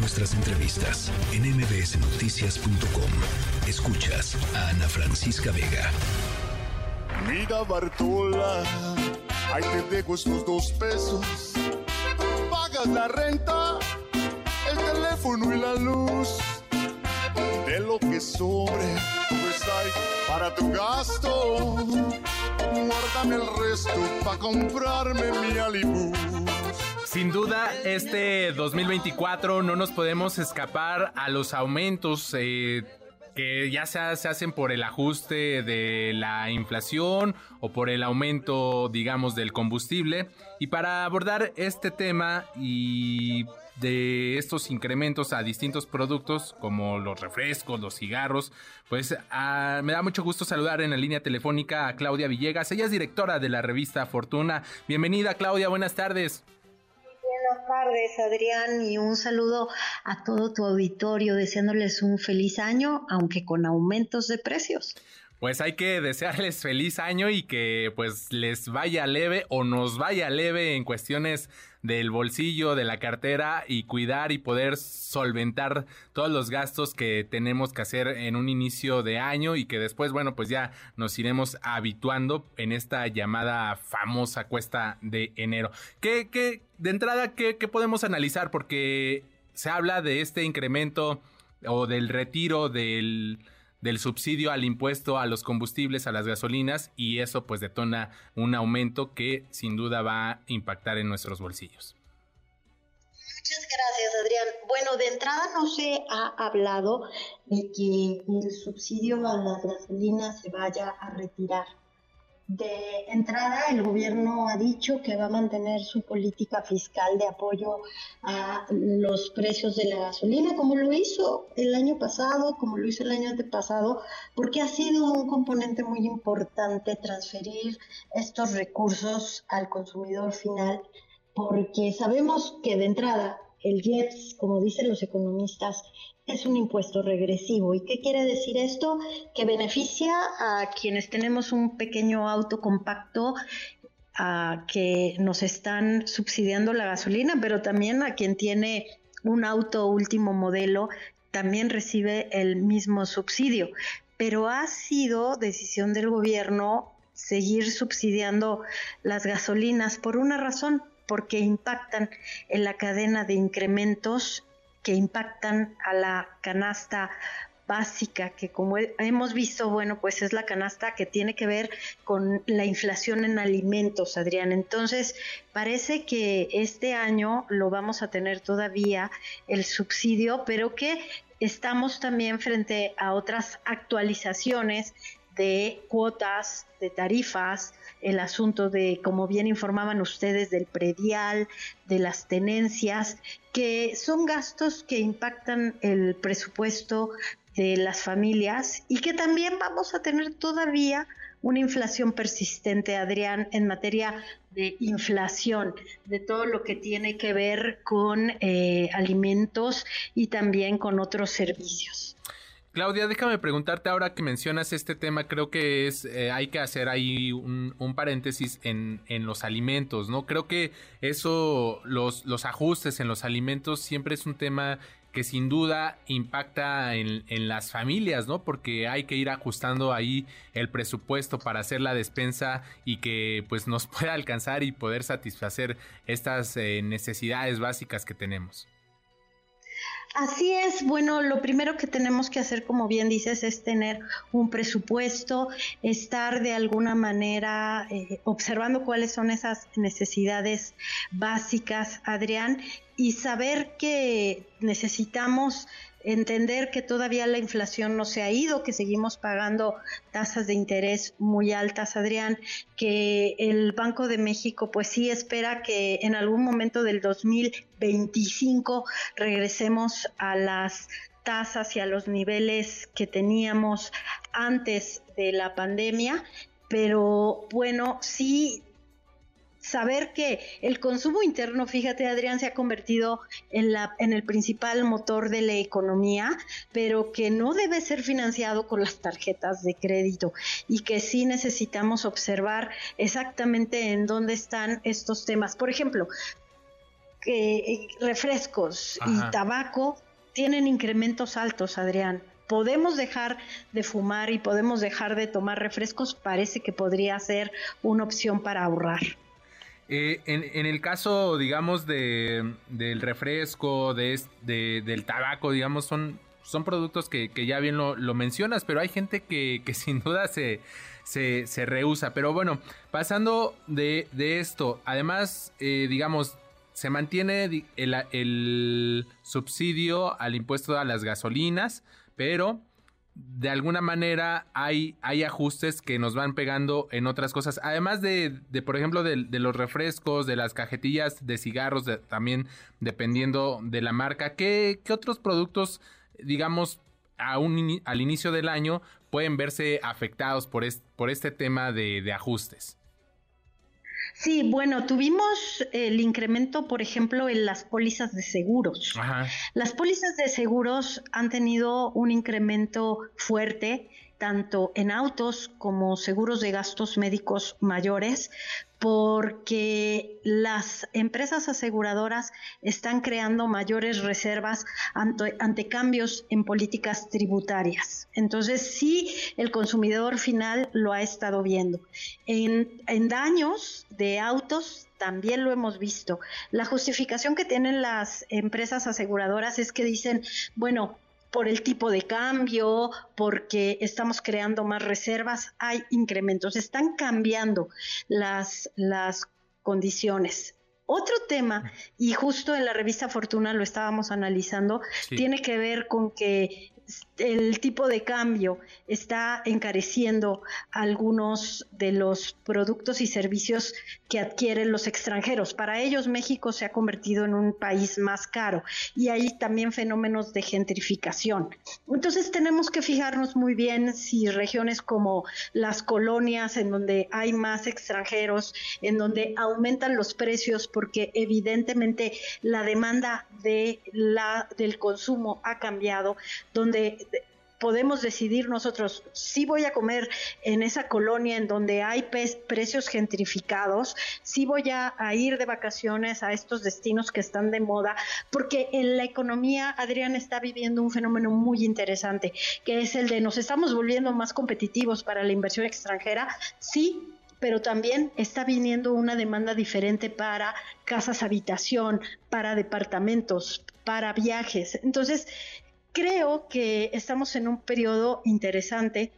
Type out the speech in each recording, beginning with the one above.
nuestras entrevistas en mbsnoticias.com. Escuchas a Ana Francisca Vega. Mira Bartola, ahí te dejo estos dos pesos. Pagas la renta, el teléfono y la luz. De lo que sobre, pues hay para tu gasto. Guárdame el resto para comprarme mi alibú. Sin duda, este 2024 no nos podemos escapar a los aumentos. Eh, que ya se, se, hacen por el ajuste de la inflación o por el aumento, digamos, del combustible. Y para abordar este tema y de estos incrementos a distintos productos como los refrescos, los cigarros, pues ah, me da mucho gusto saludar en la línea telefónica a Claudia Villegas. Ella es directora de la revista Fortuna. Bienvenida Claudia, buenas tardes. Buenas tardes, Adrián, y un saludo a todo tu auditorio, deseándoles un feliz año, aunque con aumentos de precios. Pues hay que desearles feliz año y que pues les vaya leve o nos vaya leve en cuestiones del bolsillo, de la cartera y cuidar y poder solventar todos los gastos que tenemos que hacer en un inicio de año y que después, bueno, pues ya nos iremos habituando en esta llamada famosa cuesta de enero. ¿Qué, qué de entrada, qué, qué podemos analizar? Porque se habla de este incremento o del retiro del del subsidio al impuesto a los combustibles, a las gasolinas, y eso pues detona un aumento que sin duda va a impactar en nuestros bolsillos. Muchas gracias, Adrián. Bueno, de entrada no se ha hablado de que el subsidio a las gasolinas se vaya a retirar. De entrada, el gobierno ha dicho que va a mantener su política fiscal de apoyo a los precios de la gasolina, como lo hizo el año pasado, como lo hizo el año antepasado, porque ha sido un componente muy importante transferir estos recursos al consumidor final, porque sabemos que de entrada el IEPS, como dicen los economistas, es un impuesto regresivo. ¿Y qué quiere decir esto? Que beneficia a quienes tenemos un pequeño auto compacto a que nos están subsidiando la gasolina, pero también a quien tiene un auto último modelo también recibe el mismo subsidio. Pero ha sido decisión del gobierno seguir subsidiando las gasolinas por una razón, porque impactan en la cadena de incrementos que impactan a la canasta básica, que como hemos visto, bueno, pues es la canasta que tiene que ver con la inflación en alimentos, Adrián. Entonces, parece que este año lo vamos a tener todavía el subsidio, pero que estamos también frente a otras actualizaciones de cuotas, de tarifas, el asunto de, como bien informaban ustedes, del predial, de las tenencias, que son gastos que impactan el presupuesto de las familias y que también vamos a tener todavía una inflación persistente, Adrián, en materia de inflación, de todo lo que tiene que ver con eh, alimentos y también con otros servicios. Claudia, déjame preguntarte ahora que mencionas este tema, creo que es eh, hay que hacer ahí un, paréntesis en, en, los alimentos, ¿no? Creo que eso, los, los ajustes en los alimentos siempre es un tema que sin duda impacta en, en, las familias, ¿no? Porque hay que ir ajustando ahí el presupuesto para hacer la despensa y que pues nos pueda alcanzar y poder satisfacer estas eh, necesidades básicas que tenemos. Así es, bueno, lo primero que tenemos que hacer, como bien dices, es tener un presupuesto, estar de alguna manera eh, observando cuáles son esas necesidades básicas, Adrián, y saber que necesitamos entender que todavía la inflación no se ha ido, que seguimos pagando tasas de interés muy altas, Adrián, que el Banco de México pues sí espera que en algún momento del 2025 regresemos a las tasas y a los niveles que teníamos antes de la pandemia, pero bueno, sí saber que el consumo interno, fíjate Adrián, se ha convertido en, la, en el principal motor de la economía, pero que no debe ser financiado con las tarjetas de crédito y que sí necesitamos observar exactamente en dónde están estos temas. Por ejemplo, que refrescos y tabaco tienen incrementos altos, Adrián. Podemos dejar de fumar y podemos dejar de tomar refrescos, parece que podría ser una opción para ahorrar. Eh, en, el caso, digamos, de, del refresco, de, del tabaco, digamos, son, son productos que, ya bien lo, mencionas, pero hay gente que, sin duda se, se, rehúsa. Pero bueno, pasando de, esto, además, eh, digamos, se mantiene el, el, subsidio al impuesto a las gasolinas, pero de alguna manera hay, hay ajustes que nos van pegando en otras cosas. Además de, de por ejemplo, de, los refrescos, de las cajetillas de cigarros, también dependiendo de la marca. ¿Qué, qué otros productos, digamos, a un, al inicio del año pueden verse afectados por, por este tema de, de ajustes? Sí, bueno, tuvimos el incremento, por ejemplo, en las pólizas de seguros. Las pólizas de seguros han tenido un incremento fuerte tanto en autos como seguros de gastos médicos mayores, porque las empresas aseguradoras están creando mayores reservas ante, cambios en políticas tributarias. Entonces, sí, el consumidor final lo ha estado viendo. En, daños de autos también lo hemos visto. La justificación que tienen las empresas aseguradoras es que dicen, bueno, por el tipo de cambio, porque estamos creando más reservas, hay incrementos, están cambiando las, las condiciones. Otro tema, y justo en la revista Fortuna lo estábamos analizando, tiene que ver con que el tipo de cambio está encareciendo algunos de los productos y servicios que adquieren los extranjeros. Para ellos México se ha convertido en un país más caro y hay también fenómenos de gentrificación. Entonces tenemos que fijarnos muy bien si regiones como las colonias en donde hay más extranjeros, en donde aumentan los precios porque evidentemente la demanda de la, del consumo ha cambiado, donde podemos decidir nosotros si voy a comer en esa colonia en donde hay precios gentrificados, si voy a, ir de vacaciones a estos destinos que están de moda, porque en la economía, Adrián, está viviendo un fenómeno muy interesante, que es el de nos estamos volviendo más competitivos para la inversión extranjera, sí, pero también está viniendo una demanda diferente para casas habitación, para departamentos, para viajes. Entonces, creo que estamos en un periodo interesante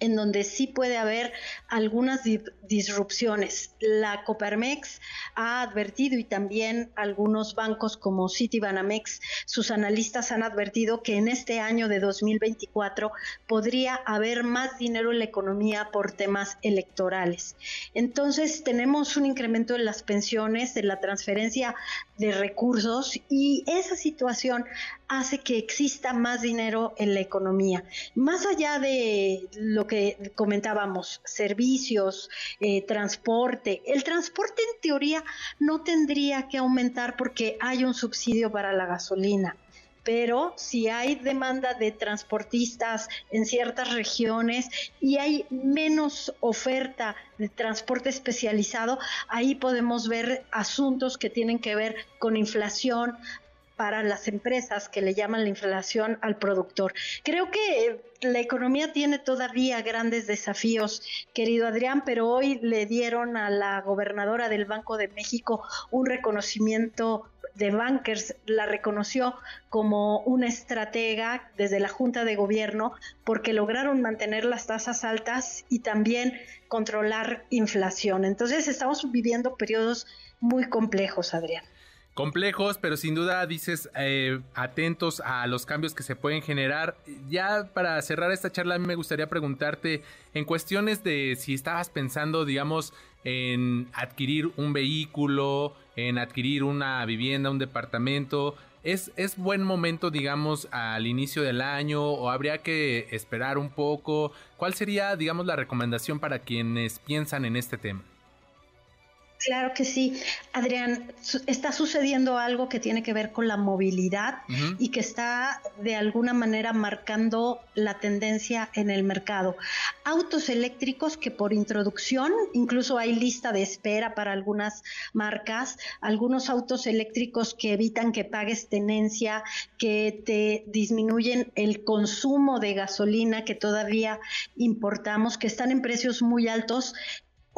en donde sí puede haber algunas disrupciones. La Coparmex ha advertido y también algunos bancos como Citibanamex, sus analistas han advertido que en este año de 2024 podría haber más dinero en la economía por temas electorales. Entonces tenemos un incremento en las pensiones, en la transferencia de recursos y esa situación hace que exista más dinero en la economía. Más allá de lo que comentábamos, servicios, eh, transporte. El transporte en teoría no tendría que aumentar porque hay un subsidio para la gasolina pero si hay demanda de transportistas en ciertas regiones y hay menos oferta de transporte especializado, ahí podemos ver asuntos que tienen que ver con inflación, para las empresas que le llaman la inflación al productor. Creo que la economía tiene todavía grandes desafíos, querido Adrián, pero hoy le dieron a la gobernadora del Banco de México un reconocimiento de bankers, la reconoció como una estratega desde la Junta de Gobierno porque lograron mantener las tasas altas y también controlar inflación. Entonces estamos viviendo periodos muy complejos, Adrián complejos, pero sin duda dices eh, atentos a los cambios que se pueden generar. Ya para cerrar esta charla, a mí me gustaría preguntarte en cuestiones de si estabas pensando, digamos, en adquirir un vehículo, en adquirir una vivienda, un departamento. ¿Es, ¿Es buen momento, digamos, al inicio del año o habría que esperar un poco? ¿Cuál sería, digamos, la recomendación para quienes piensan en este tema? Claro que sí. Adrián, está sucediendo algo que tiene que ver con la movilidad y que está de alguna manera marcando la tendencia en el mercado. Autos eléctricos que por introducción, incluso hay lista de espera para algunas marcas, algunos autos eléctricos que evitan que pagues tenencia, que te disminuyen el consumo de gasolina que todavía importamos, que están en precios muy altos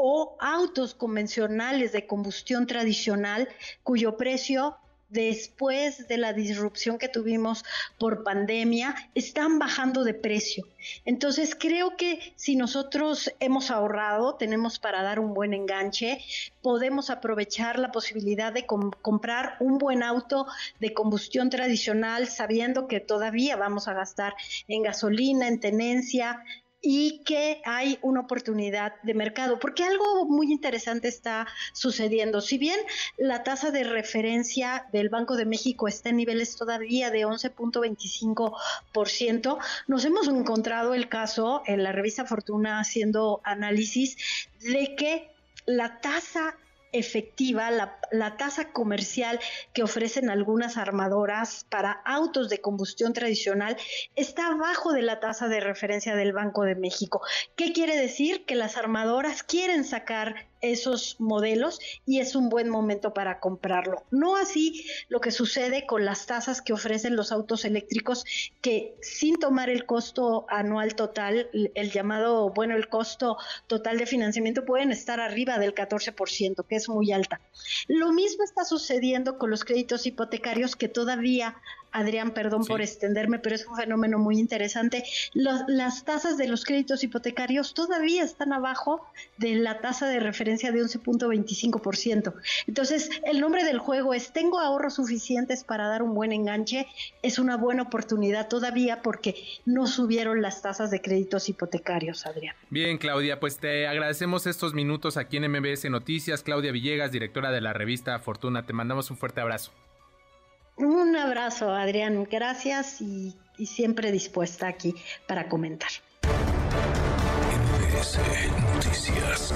o autos convencionales de combustión tradicional cuyo precio después de la disrupción que tuvimos por pandemia, están bajando de precio. Entonces creo que si nosotros hemos ahorrado, tenemos para dar un buen enganche, podemos aprovechar la posibilidad de comprar un buen auto de combustión tradicional, sabiendo que todavía vamos a gastar en gasolina, en tenencia, y que hay una oportunidad de mercado, porque algo muy interesante está sucediendo. Si bien la tasa de referencia del Banco de México está en niveles todavía de 11.25%, nos hemos encontrado el caso en la revista Fortuna haciendo análisis de que la tasa efectiva la, tasa comercial que ofrecen algunas armadoras para autos de combustión tradicional está abajo de la tasa de referencia del Banco de México. ¿Qué quiere decir? Que las armadoras quieren sacar esos modelos y es un buen momento para comprarlo. No así lo que sucede con las tasas que ofrecen los autos eléctricos que sin tomar el costo anual total, el llamado, bueno, el costo total de financiamiento pueden estar arriba del 14%, que es muy alta. Lo mismo está sucediendo con los créditos hipotecarios que todavía Adrián, perdón por extenderme, pero es un fenómeno muy interesante. las tasas de los créditos hipotecarios todavía están abajo de la tasa de referencia de 11.25%. Entonces, el nombre del juego es, tengo ahorros suficientes para dar un buen enganche. Es una buena oportunidad todavía porque no subieron las tasas de créditos hipotecarios, Adrián. Bien, Claudia, pues te agradecemos estos minutos aquí en MBS Noticias. Claudia Villegas, directora de la revista Fortuna, te mandamos un fuerte abrazo. Un abrazo, Adrián. Gracias y, siempre dispuesta aquí para comentar. Noticias.